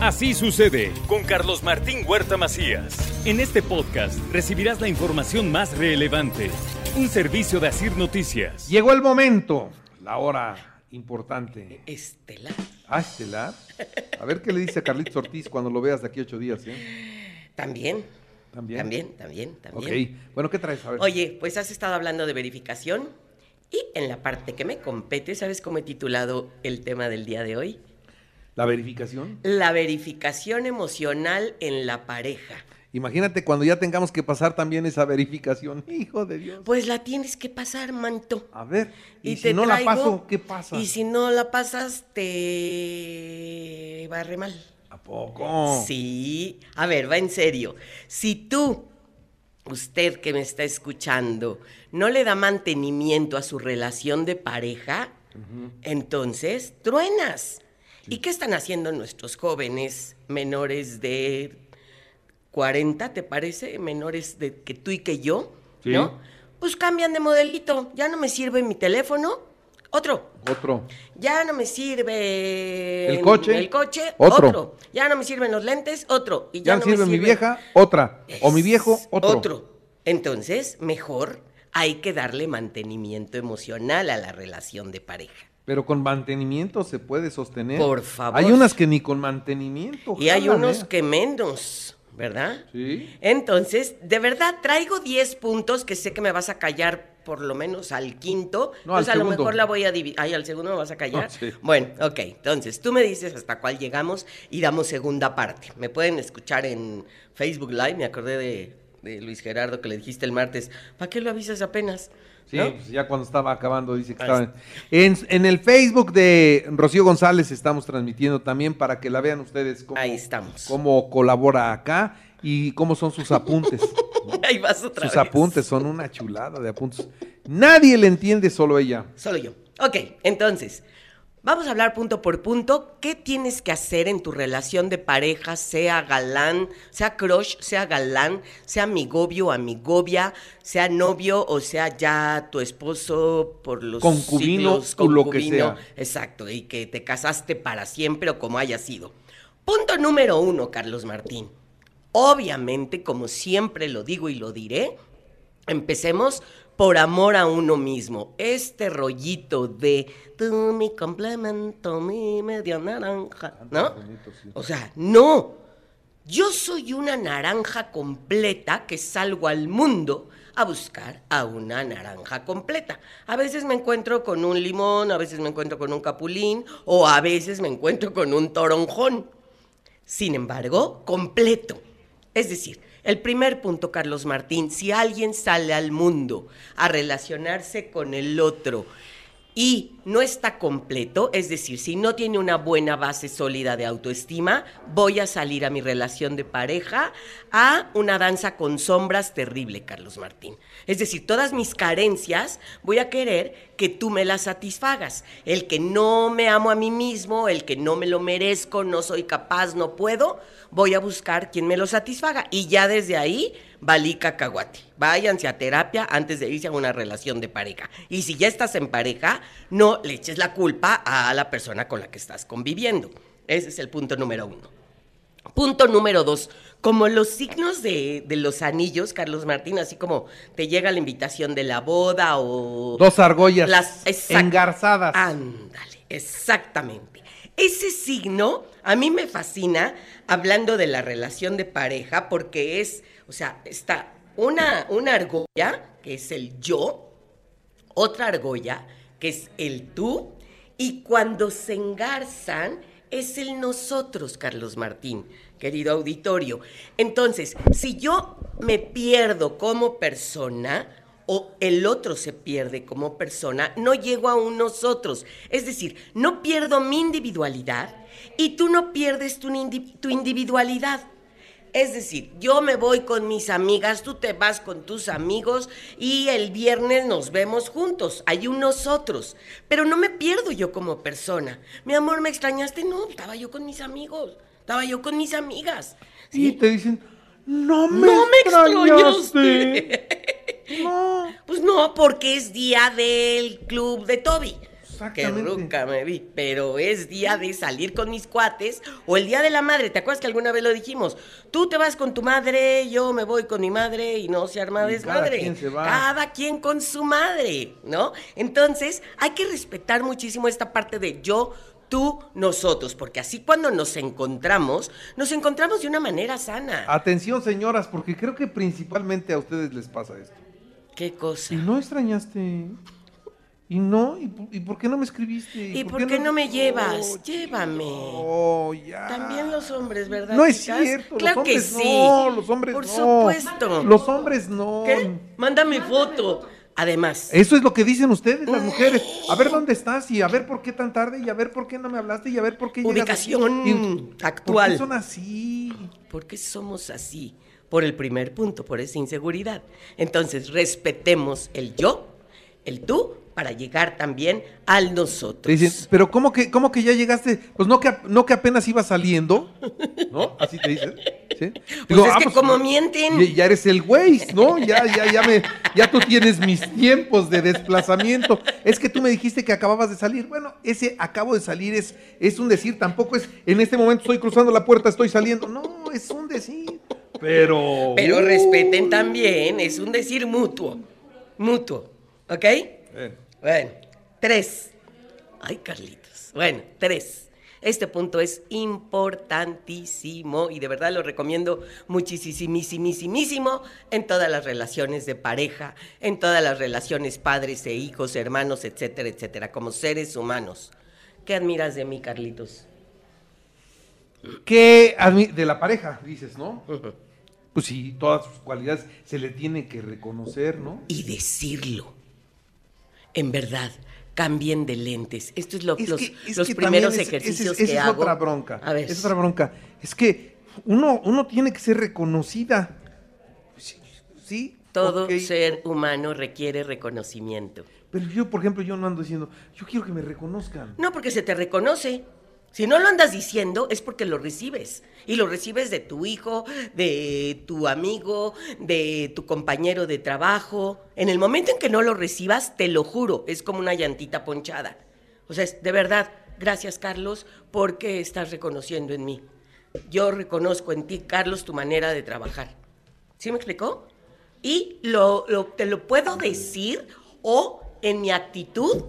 Así sucede con Carlos Martín Huerta Macías. En este podcast recibirás la información más relevante. Un servicio de Asir Noticias. Llegó el momento, la hora importante. Estelar. Ah, estelar. A ver qué le dice a Carlitos Ortiz cuando lo veas de aquí a ocho días, ¿eh? También. También. También, también, también. Ok. Bueno, ¿qué traes? A ver. Oye, pues has estado hablando de verificación y en la parte que me compete, ¿sabes cómo he titulado el tema del día de hoy? ¿La verificación? La verificación emocional en la pareja. Imagínate cuando ya tengamos que pasar también esa verificación. Hijo de Dios. Pues la tienes que pasar, manto. A ver, y, Y si te no la paso, ¿qué pasa? Y si no la pasas, te va re mal. ¿A poco? Sí. A ver, va en serio. Si tú, usted que me está escuchando, no le da mantenimiento a su relación de pareja, entonces truenas. ¿Y qué están haciendo nuestros jóvenes menores de 40, te parece? Menores de que tú y que yo, Sí. ¿no? Pues cambian de modelito. Ya no me sirve mi teléfono. Otro. Otro. Ya no me sirve ¿El coche? El coche, Otro. otro. Ya no me sirven los lentes, otro. Y Ya, ya, no no me sirve mi sirve- vieja, otra. O mi viejo, Es otro. Entonces, mejor hay que darle mantenimiento emocional a la relación de pareja. Pero con mantenimiento se puede sostener. Por favor. Hay unas que ni con mantenimiento. Y hay unos que menos, ¿verdad? Sí. Entonces, de verdad, traigo 10 puntos que sé que me vas a callar por lo menos al quinto. No, al entonces, a lo mejor la voy a dividir. Ay, al segundo me vas a callar. No, sí. Bueno, ok. Entonces, tú me dices hasta cuál llegamos y damos segunda parte. Me pueden escuchar en Facebook Live. Me acordé de, de Luis Gerardo que le dijiste el martes. ¿Para qué lo avisas apenas? Sí, ¿No? pues ya cuando estaba acabando dice que estaba. En, en el Facebook de Rocío González estamos transmitiendo también para que la vean ustedes cómo, Ahí estamos. cómo colabora acá y cómo son sus apuntes. ¿no? Ahí vas otra Sus vez. apuntes son una chulada de apuntes. Nadie le entiende, solo ella. Solo yo. Ok, entonces, vamos a hablar punto por punto. ¿Qué tienes que hacer en tu relación de pareja, sea galán, sea crush, sea galán, sea amigobio o amigobia, sea novio o sea ya tu esposo por los Concubino siglos, o lo que concubino? sea. Exacto, y que te casaste para siempre o como haya sido. Punto número uno, Carlos Martín. Obviamente, como siempre lo digo y lo diré, Empecemos por amor a uno mismo. Este rollito de tú mi complemento, mi media naranja, ¿no? O sea, no. Yo soy una naranja completa que salgo al mundo a buscar a una naranja completa. A veces me encuentro con un limón, a veces me encuentro con un capulín o a veces me encuentro con un toronjón. Sin embargo, completo. Es decir, el primer punto, Carlos Martín, si alguien sale al mundo a relacionarse con el otro y no está completo, es decir, si no tiene una buena base sólida de autoestima, voy a salir a mi relación de pareja a una danza con sombras terrible, Carlos Martín. Es decir, todas mis carencias voy a querer que tú me las satisfagas. El que no me amo a mí mismo, el que no me lo merezco, no soy capaz, no puedo, voy a buscar quien me lo satisfaga. Y ya desde ahí, valí cacahuate. Váyanse a terapia antes de irse a una relación de pareja. Y si ya estás en pareja, no le eches la culpa a la persona con la que estás conviviendo. Ese es el punto número uno. Punto número dos. Como los signos de, de los anillos, Carlos Martín, así como te llega la invitación de la boda o... Dos argollas Las- exact- engarzadas. Ándale, exactamente. Ese signo a mí me fascina hablando de la relación de pareja porque es, o sea, está una, una argolla, que es el yo, otra argolla, que es el tú, y cuando se engarzan es el nosotros, Carlos Martín, querido auditorio. Entonces, si yo me pierdo como persona, o el otro se pierde como persona, no llego a un nosotros. Es decir, no pierdo mi individualidad y tú no pierdes tu, tu individualidad. Es decir, yo me voy con mis amigas, tú te vas con tus amigos y el viernes nos vemos juntos. Hay un nosotros. Pero no me pierdo yo como persona. Mi amor, ¿me extrañaste? No, estaba yo con mis amigos. Estaba yo con mis amigas. Y te dicen, no me, no extrañaste. no. Pues no, porque es día del club de Toby. Que nunca me vi, pero es día de salir con mis cuates o el día de la madre. ¿Te acuerdas que alguna vez lo dijimos? Tú te vas con tu madre, yo me voy con mi madre y no se arma desmadre. Cada quien se va. Cada quien con su madre, ¿no? Entonces, hay que respetar muchísimo esta parte de yo, tú, nosotros, porque así cuando nos encontramos, nos encontramos de una manera sana. Atención, señoras, porque creo que principalmente a ustedes les pasa esto. ¿Qué cosa? ¿Y no extrañaste? ¿Y no? ¿Y, por qué no me escribiste? ¿Y, por, qué, no, me llevas? Llévame. Oh, ya. También los hombres, ¿verdad? No es cierto. Claro los que sí. No, los hombres por no. Por supuesto. Los hombres no. ¿Qué? Mándame foto. Además. Eso es lo que dicen ustedes, las mujeres. A ver dónde estás y a ver por qué tan tarde y a ver por qué no me hablaste y a ver por qué Ubicación actual. ¿Por qué son así? ¿Por qué somos así? Por el primer punto, por esa inseguridad. Entonces, respetemos el yo, el tú para llegar también al nosotros. Dicen, pero ¿cómo que, cómo que ya llegaste? Pues no que, no que apenas iba saliendo, ¿no? Así te dicen. ¿sí? Pues es ah, que pues, como mienten. Ya, eres el güey, ¿no? Ya, ya, ya, me, ya tú tienes mis tiempos de desplazamiento. Es que tú me dijiste que acababas de salir. Bueno, ese acabo de salir es, es un decir, tampoco es en este momento estoy cruzando la puerta, estoy saliendo. No, es un decir. Pero. Pero respeten también, es un decir mutuo. Mutuo. ¿Ok? Bueno, tres. Ay, Carlitos. Bueno, tres. Este punto es importantísimo y de verdad lo recomiendo muchísimísimo en todas las relaciones de pareja, en todas las relaciones padres e hijos, hermanos, etcétera, etcétera, como seres humanos. ¿Qué admiras de mí, Carlitos? ¿Qué de la pareja, dices, no? Pues sí, todas sus cualidades se le tiene que reconocer, ¿no? Y decirlo en verdad, cambien de lentes. Esto es, lo, los, primeros ejercicios que es hago. otra bronca. A ver. Es otra bronca. Es que uno, uno tiene que ser reconocida. Sí. Todo ser humano requiere reconocimiento. Pero yo, por ejemplo, yo no ando diciendo, yo quiero que me reconozcan. No, porque se te reconoce. Si no lo andas diciendo es porque lo recibes. Y lo recibes de tu hijo, de tu amigo, de tu compañero de trabajo. En el momento en que no lo recibas, te lo juro, es como una llantita ponchada. O sea, de verdad, gracias Carlos, porque estás reconociendo en mí. Yo reconozco en ti, Carlos, tu manera de trabajar. ¿Sí me explicó? Y te lo puedo decir o en mi actitud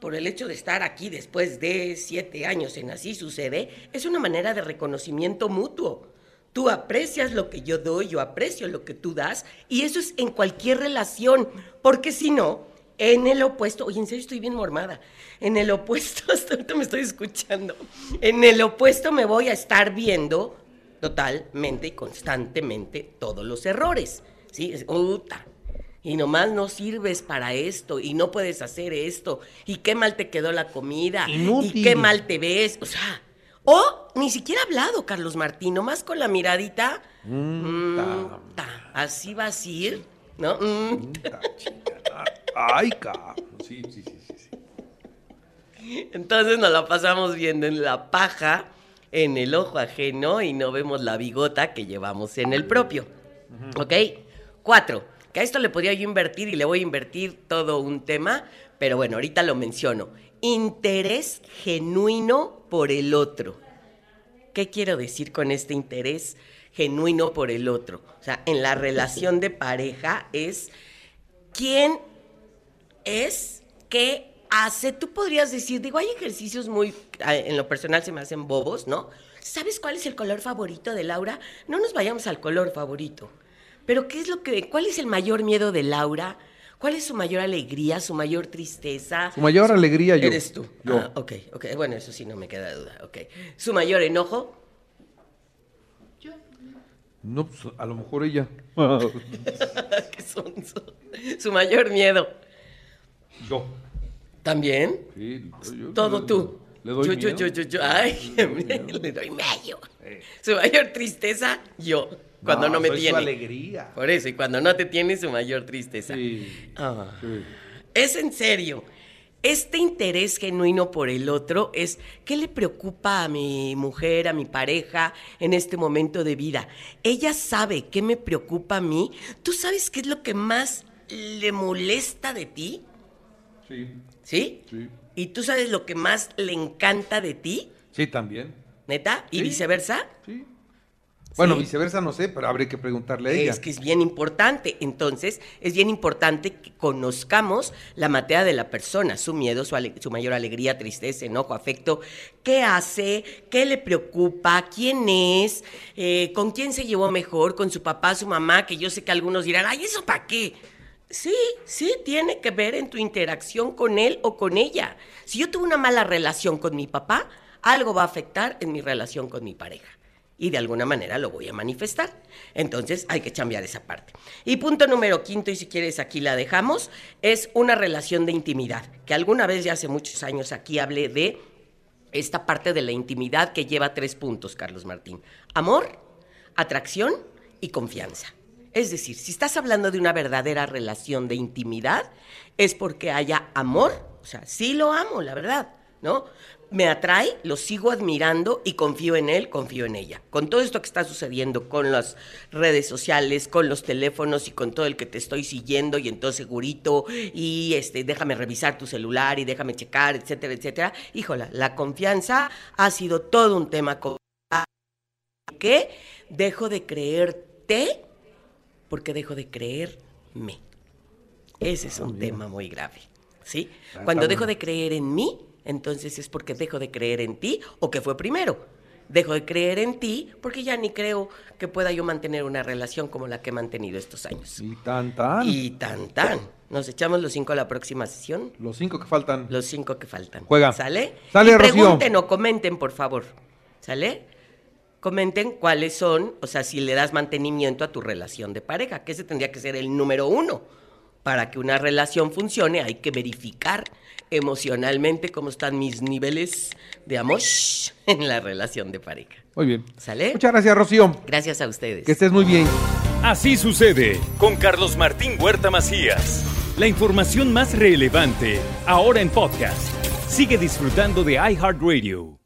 por el hecho de estar aquí después de siete años en Así Sucede, es una manera de reconocimiento mutuo. Tú aprecias lo que yo doy, yo aprecio lo que tú das, y eso es en cualquier relación, porque si no, en el opuesto, oye, en serio estoy bien mormada, en el opuesto, hasta ahorita me estoy escuchando, en el opuesto me voy a estar viendo totalmente y constantemente todos los errores, ¿sí? Es, y nomás no sirves para esto y no puedes hacer esto y qué mal te quedó la comida y qué mal te ves, o sea, o ni siquiera hablado Carlos Martín, nomás con la miradita, mm, así vas a ir, ¿no? Mm. Ay, cabrón, sí, sí, sí, sí. Entonces nos la pasamos viendo en la paja, en el ojo ajeno y no vemos la bigota que llevamos en el propio. ¿Ok? Cuatro a esto le podría yo invertir y le voy a invertir todo un tema, pero bueno, ahorita lo menciono. Interés genuino por el otro. ¿Qué quiero decir con este interés genuino por el otro? O sea, en la relación de pareja es quién es, qué hace. Tú podrías decir, digo, hay ejercicios muy, en lo personal se me hacen bobos, ¿no? ¿Sabes cuál es el color favorito de Laura? No nos vayamos al color favorito. Pero ¿qué es lo que, cuál es el mayor miedo de Laura? ¿Cuál es su mayor alegría, su mayor tristeza? Su mayor alegría yo. Eres tú. Ah, ok, ok. Bueno, eso sí no me queda duda. Ok. ¿Su mayor enojo? Yo. No, pues a lo mejor ella. ¿Qué son? Su mayor miedo. Yo. ¿También? Sí, yo- Todo tú. Le doy yo, yo, miedo. yo, yo, yo. Ay, le doy medio. Su mayor tristeza, yo. Cuando no, me soy su tiene. alegría. Por eso, y cuando no te tiene, su mayor tristeza. Sí. Ah. sí. Es en serio. Este interés genuino por el otro es qué le preocupa a mi mujer, a mi pareja en este momento de vida. Ella sabe qué me preocupa a mí. ¿Tú sabes qué es lo que más le molesta de ti? Sí, ¿Sí? sí. ¿Y tú sabes lo que más le encanta de ti? Sí, también. ¿Neta? ¿Y Sí. viceversa? Sí. Bueno, Sí. viceversa no sé, pero habría que preguntarle a ella. Es que es bien importante. Entonces, es bien importante que conozcamos la materia de la persona, su miedo, su, ale- su mayor alegría, tristeza, enojo, afecto, qué hace, qué le preocupa, quién es, eh, con quién se llevó mejor, con su papá, su mamá, que yo sé que algunos dirán, ay, ¿eso para qué? Sí, sí, tiene que ver en tu interacción con él o con ella. Si yo tuve una mala relación con mi papá, algo va a afectar en mi relación con mi pareja y de alguna manera lo voy a manifestar. Entonces hay que cambiar esa parte. Y punto número quinto, y si quieres aquí la dejamos, es una relación de intimidad, que alguna vez ya hace muchos años aquí hablé de esta parte de la intimidad que lleva tres puntos, Carlos Martín. Amor, atracción y confianza. Es decir, si estás hablando de una verdadera relación de intimidad, es porque haya amor, o sea, sí lo amo, la verdad, ¿no? Me atrae, lo sigo admirando y confío en él, confío en ella. Con todo esto que está sucediendo con las redes sociales, con los teléfonos y con todo el que te estoy siguiendo y entonces segurito y este déjame revisar tu celular y déjame checar, etcétera, etcétera. Híjola, la confianza ha sido todo un tema con que dejo de creerte porque dejo de creerme. Ese es un tema muy grave, ¿sí? Cuando está dejo de creer en mí, entonces es porque dejo de creer en ti o que fue primero. Dejo de creer en ti porque ya ni creo que pueda yo mantener una relación como la que he mantenido estos años. Y tan tan. Y tan tan. Nos echamos los cinco a la próxima sesión. Los cinco que faltan. Los cinco que faltan. Juega. ¿Sale? Sale, y Rocío. pregunten o comenten, por favor. ¿Sale? Comenten cuáles son, o sea, si le das mantenimiento a tu relación de pareja, que ese tendría que ser el número uno. Para que una relación funcione hay que verificar emocionalmente cómo están mis niveles de amor en la relación de pareja. Muy bien. ¿Sale? Muchas gracias, Rocío. Gracias a ustedes. Que estés muy bien. Así sucede con Carlos Martín Huerta Macías. La información más relevante ahora en podcast. Sigue disfrutando de iHeartRadio.